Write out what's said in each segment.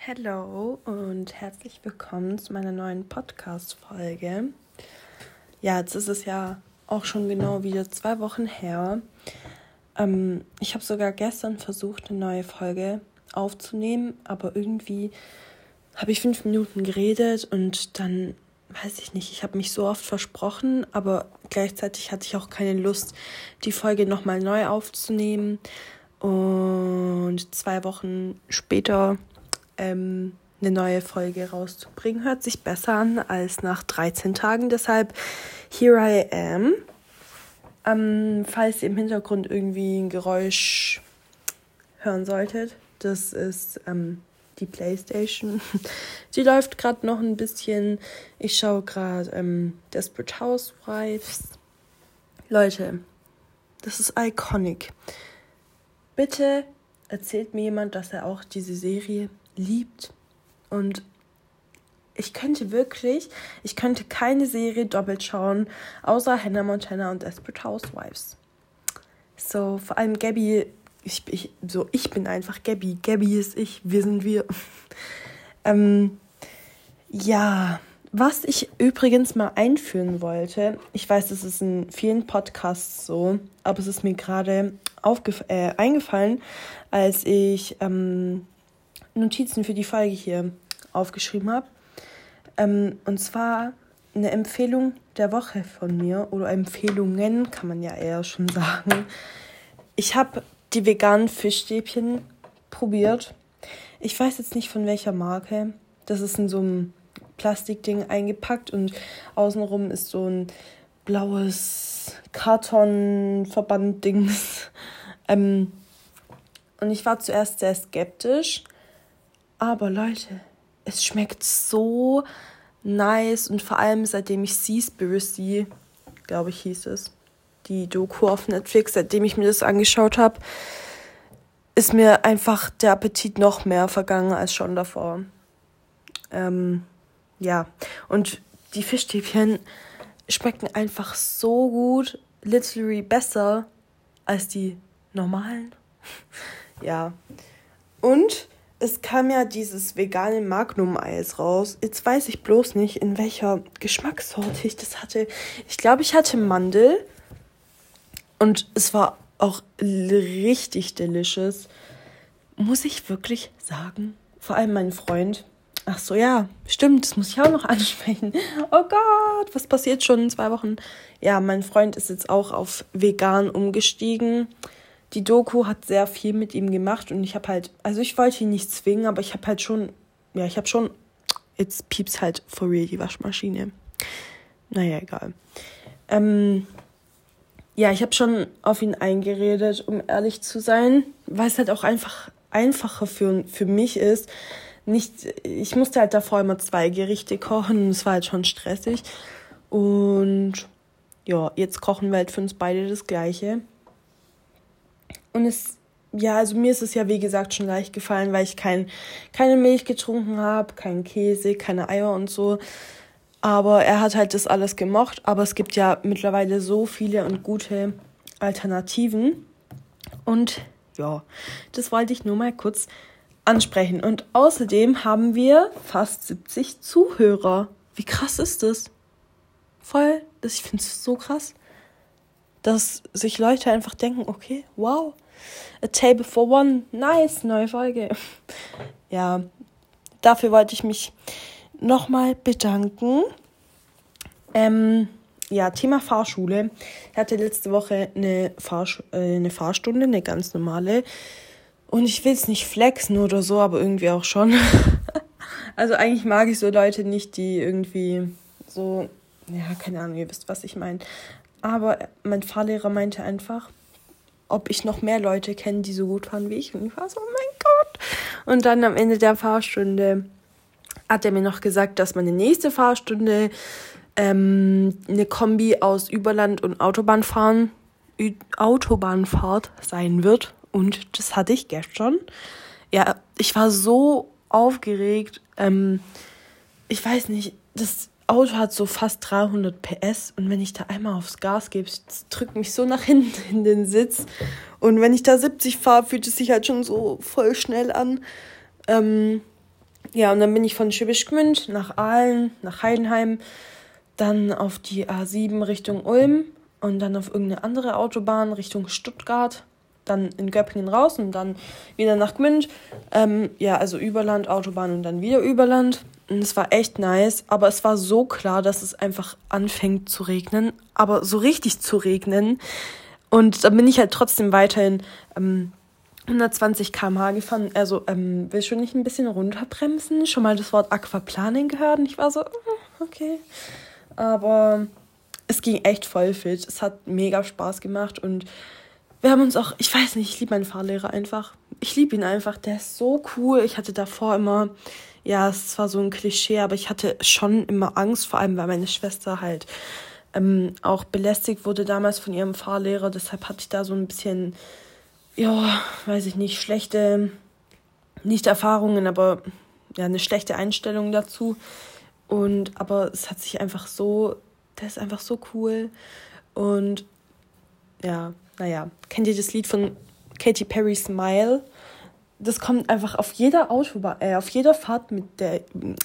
Hallo und herzlich willkommen zu meiner neuen Podcast-Folge. Ja, jetzt ist es ja auch schon genau wieder zwei Wochen her. Ähm, ich habe sogar gestern versucht, eine neue Folge aufzunehmen, aber irgendwie habe ich fünf Minuten geredet und dann weiß ich nicht, ich habe mich so oft versprochen, aber gleichzeitig hatte ich auch keine Lust, die Folge nochmal neu aufzunehmen. Und zwei Wochen später ähm, eine neue Folge rauszubringen, hört sich besser an als nach 13 Tagen. Deshalb, here I am. Ähm, falls ihr im Hintergrund irgendwie ein Geräusch hören solltet, das ist ähm, die Playstation. Die läuft gerade noch ein bisschen. Ich schaue gerade ähm, Desperate Housewives. Leute, das ist iconic. Bitte erzählt mir jemand, dass er auch diese Serie liebt. Und ich könnte wirklich, ich könnte keine Serie doppelt schauen, außer Hannah Montana und Desperate Housewives. So, vor allem Gabby ich, ich, so, ich bin einfach Gabby. Gabby ist ich, wir sind wir. ähm, ja, was ich übrigens mal einführen wollte, ich weiß, das ist in vielen Podcasts so, aber es ist mir gerade äh, eingefallen, als ich ähm, Notizen für die Folge hier aufgeschrieben habe. Ähm, und zwar eine Empfehlung der Woche von mir, oder Empfehlungen kann man ja eher schon sagen. Ich habe die veganen Fischstäbchen probiert. Ich weiß jetzt nicht von welcher Marke. Das ist in so einem Plastikding eingepackt und außenrum ist so ein blaues Kartonverband-Dings. Ähm, und ich war zuerst sehr skeptisch. Aber Leute, es schmeckt so nice und vor allem seitdem ich Seaspiracy, glaube ich, hieß es, die Doku auf Netflix, seitdem ich mir das angeschaut habe, ist mir einfach der Appetit noch mehr vergangen als schon davor. Ähm, ja, und die Fischstäbchen schmecken einfach so gut, literally besser als die normalen. ja. Und es kam ja dieses vegane Magnum-Eis raus. Jetzt weiß ich bloß nicht, in welcher Geschmackssorte ich das hatte. Ich glaube, ich hatte Mandel und es war auch richtig delicious. Muss ich wirklich sagen. Vor allem mein Freund. Ach so, ja, stimmt, das muss ich auch noch ansprechen. Oh Gott, was passiert schon in zwei Wochen? Ja, mein Freund ist jetzt auch auf vegan umgestiegen. Die Doku hat sehr viel mit ihm gemacht und ich habe halt, also ich wollte ihn nicht zwingen, aber ich habe halt schon, ja, ich habe schon, jetzt pieps halt for real die Waschmaschine. Naja, egal. Ähm, ja, ich habe schon auf ihn eingeredet, um ehrlich zu sein, weil es halt auch einfach einfacher für, für mich ist. Nicht, ich musste halt davor immer zwei Gerichte kochen, es war halt schon stressig. Und ja, jetzt kochen wir halt für uns beide das Gleiche. Und es, ja, also mir ist es ja wie gesagt schon leicht gefallen, weil ich kein, keine Milch getrunken habe, keinen Käse, keine Eier und so. Aber er hat halt das alles gemocht. Aber es gibt ja mittlerweile so viele und gute Alternativen. Und ja, das wollte ich nur mal kurz ansprechen. Und außerdem haben wir fast 70 Zuhörer. Wie krass ist das? Voll, ich finde es so krass, dass sich Leute einfach denken, okay, wow, a table for one, nice, neue Folge. Ja, dafür wollte ich mich nochmal bedanken. Ähm, ja, Thema Fahrschule. Ich hatte letzte Woche eine, Fahrsch äh, eine Fahrstunde, eine ganz normale. Und ich will es nicht flexen oder so, aber irgendwie auch schon. also eigentlich mag ich so Leute nicht, die irgendwie so, ja, keine Ahnung, ihr wisst, was ich meine. Aber mein Fahrlehrer meinte einfach, ob ich noch mehr Leute kenne, die so gut fahren wie ich. Und ich war so, oh mein Gott. Und dann am Ende der Fahrstunde hat er mir noch gesagt, dass meine nächste Fahrstunde ähm, eine Kombi aus Überland und Autobahnfahren, Ü Autobahnfahrt sein wird. Und das hatte ich gestern. Ja, ich war so aufgeregt. Ähm, ich weiß nicht, das Auto hat so fast 300 PS und wenn ich da einmal aufs Gas gebe, drückt mich so nach hinten in den Sitz. Und wenn ich da 70 fahre, fühlt es sich halt schon so voll schnell an. Ähm, ja, und dann bin ich von Schwäbisch Gmünd nach Aalen, nach Heidenheim, dann auf die A7 Richtung Ulm und dann auf irgendeine andere Autobahn Richtung Stuttgart, dann in Göppingen raus und dann wieder nach Gmünd. Ähm, ja, also Überland, Autobahn und dann wieder Überland. Und es war echt nice, aber es war so klar, dass es einfach anfängt zu regnen, aber so richtig zu regnen. Und dann bin ich halt trotzdem weiterhin ähm, 120 km/h gefahren. Also, ähm, will schon nicht ein bisschen runterbremsen? Schon mal das Wort Aquaplaning gehört? Und ich war so, mm, okay. Aber es ging echt voll fit. Es hat mega Spaß gemacht und wir haben uns auch, ich weiß nicht, ich liebe meinen Fahrlehrer einfach. Ich liebe ihn einfach. Der ist so cool. Ich hatte davor immer, ja, es war so ein Klischee, aber ich hatte schon immer Angst, vor allem weil meine Schwester halt ähm, auch belästigt wurde damals von ihrem Fahrlehrer. Deshalb hatte ich da so ein bisschen ja, weiß ich nicht, schlechte, nicht Erfahrungen, aber ja, eine schlechte Einstellung dazu. Und aber es hat sich einfach so, der ist einfach so cool. Und ja, naja, kennt ihr das Lied von Katy Perry Smile? Das kommt einfach auf jeder Autobahn, äh, auf jeder Fahrt mit der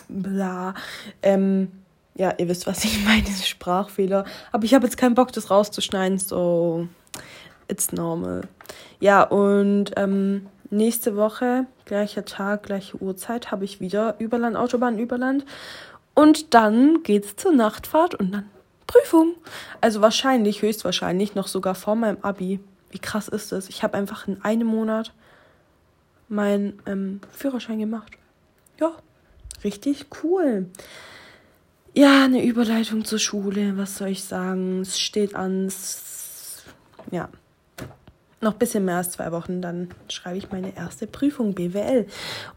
bla. Ähm, ja, ihr wisst, was ich meine, Sprachfehler. Aber ich habe jetzt keinen Bock, das rauszuschneiden, so it's normal. Ja, und ähm, nächste Woche, gleicher Tag, gleiche Uhrzeit, habe ich wieder Überland, Autobahn, Überland. Und dann geht's zur Nachtfahrt und dann Prüfung. Also wahrscheinlich, höchstwahrscheinlich noch sogar vor meinem Abi. Wie krass ist das? Ich habe einfach in einem Monat meinen ähm, Führerschein gemacht. Ja, richtig cool. Ja, eine Überleitung zur Schule. Was soll ich sagen? Es steht an. Ja, noch ein bisschen mehr als zwei Wochen, dann schreibe ich meine erste Prüfung BWL.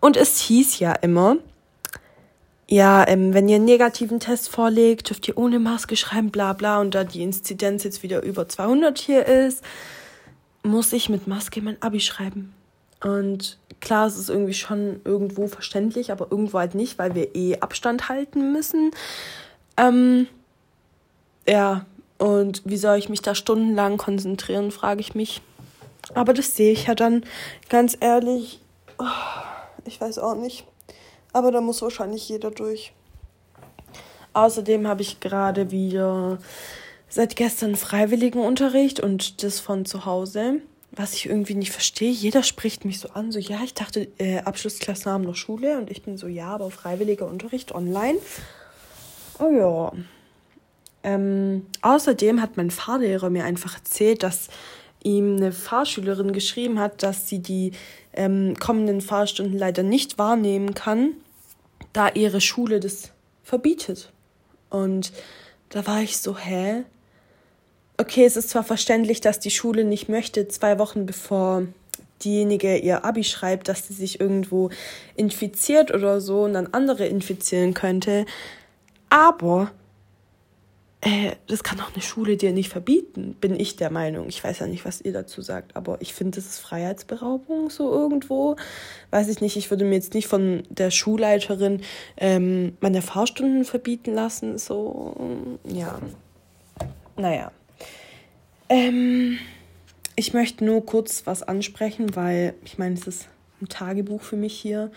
Und es hieß ja immer, ja, ähm, wenn ihr einen negativen Test vorlegt, dürft ihr ohne Maske schreiben, bla bla. Und da die Inzidenz jetzt wieder über 200 hier ist, muss ich mit Maske mein Abi schreiben. Und klar, es ist irgendwie schon irgendwo verständlich, aber irgendwo halt nicht, weil wir eh Abstand halten müssen. Ähm, ja, und wie soll ich mich da stundenlang konzentrieren, frage ich mich. Aber das sehe ich ja dann ganz ehrlich. Oh, ich weiß auch nicht. Aber da muss wahrscheinlich jeder durch. Außerdem habe ich gerade wieder seit gestern Freiwilligenunterricht und das von zu Hause. Was ich irgendwie nicht verstehe. Jeder spricht mich so an, so ja, ich dachte, äh, Abschlussklassen haben noch Schule und ich bin so, ja, aber freiwilliger Unterricht online. Oh ja. Ähm, außerdem hat mein Fahrlehrer mir einfach erzählt, dass ihm eine Fahrschülerin geschrieben hat, dass sie die ähm, kommenden Fahrstunden leider nicht wahrnehmen kann, da ihre Schule das verbietet. Und da war ich so, hä? Okay, es ist zwar verständlich, dass die Schule nicht möchte, zwei Wochen bevor diejenige ihr Abi schreibt, dass sie sich irgendwo infiziert oder so und dann andere infizieren könnte. Aber äh, das kann doch eine Schule dir nicht verbieten, bin ich der Meinung. Ich weiß ja nicht, was ihr dazu sagt, aber ich finde, das ist Freiheitsberaubung so irgendwo. Weiß ich nicht, ich würde mir jetzt nicht von der Schulleiterin ähm, meine Fahrstunden verbieten lassen. So, ja. Naja. Ähm, ich möchte nur kurz was ansprechen, weil ich meine, es ist ein Tagebuch für mich hier.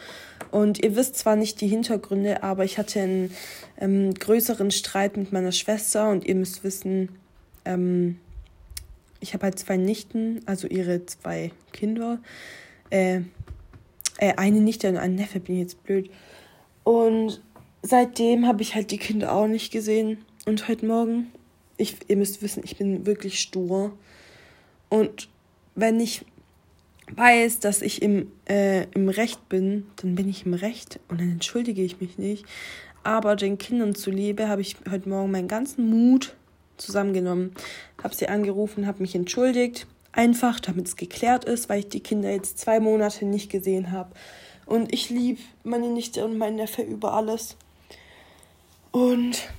Und ihr wisst zwar nicht die Hintergründe, aber ich hatte einen ähm, größeren Streit mit meiner Schwester und ihr müsst wissen, ähm, ich habe halt zwei Nichten, also ihre zwei Kinder. Äh, äh, eine Nichte und ein Neffe, bin ich jetzt blöd. Und seitdem habe ich halt die Kinder auch nicht gesehen. Und heute Morgen, ich, ihr müsst wissen, ich bin wirklich stur. Und wenn ich weiß, dass ich im, äh, im Recht bin, dann bin ich im Recht und dann entschuldige ich mich nicht. Aber den Kindern zuliebe habe ich heute Morgen meinen ganzen Mut zusammengenommen, habe sie angerufen, habe mich entschuldigt, einfach damit es geklärt ist, weil ich die Kinder jetzt zwei Monate nicht gesehen habe. Und ich liebe meine Nichte und meinen Neffe über alles. Und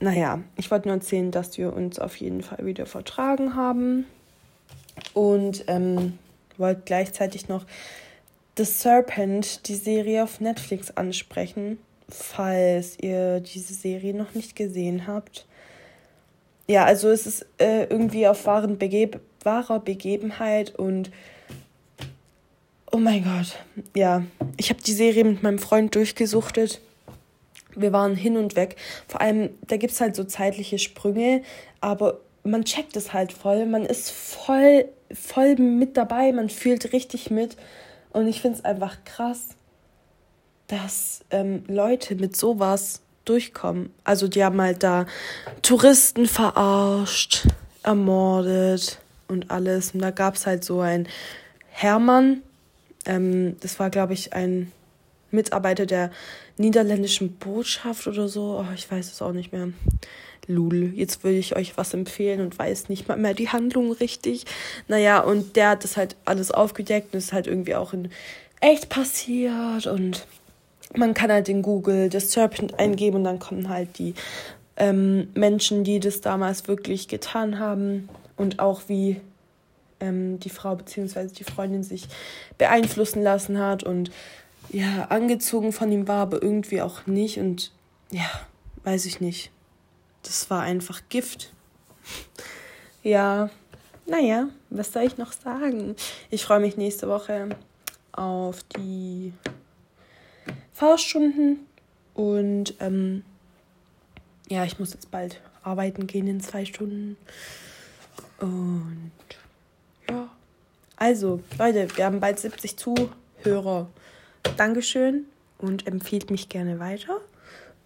naja, ich wollte nur erzählen, dass wir uns auf jeden Fall wieder vertragen haben. Und ähm, wollte gleichzeitig noch The Serpent, die Serie auf Netflix ansprechen, falls ihr diese Serie noch nicht gesehen habt. Ja, also es ist äh, irgendwie auf wahren Begeb wahrer Begebenheit und Oh mein Gott. Ja, ich habe die Serie mit meinem Freund durchgesuchtet. Wir waren hin und weg. Vor allem, da gibt es halt so zeitliche Sprünge, aber man checkt es halt voll. Man ist voll, voll mit dabei. Man fühlt richtig mit. Und ich finde es einfach krass, dass ähm, Leute mit sowas durchkommen. Also die haben halt da Touristen verarscht, ermordet und alles. Und da gab es halt so ein Hermann, ähm, das war, glaube ich, ein Mitarbeiter der niederländischen Botschaft oder so. Oh, ich weiß es auch nicht mehr. Lul, jetzt will ich euch was empfehlen und weiß nicht mal mehr die Handlung richtig. Naja, und der hat das halt alles aufgedeckt und ist halt irgendwie auch in echt passiert und man kann halt in Google das Serpent eingeben und dann kommen halt die ähm, Menschen, die das damals wirklich getan haben und auch wie ähm, die Frau bzw. die Freundin sich beeinflussen lassen hat und ja, angezogen von ihm war, aber irgendwie auch nicht und ja, weiß ich nicht. Das war einfach Gift. ja, naja, was soll ich noch sagen? Ich freue mich nächste Woche auf die Fahrstunden und ähm, ja, ich muss jetzt bald arbeiten gehen in zwei Stunden. Und ja, also Leute, wir haben bald 70 Zuhörer. Dankeschön und empfiehlt mich gerne weiter.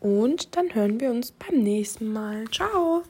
Und dann hören wir uns beim nächsten Mal. Ciao!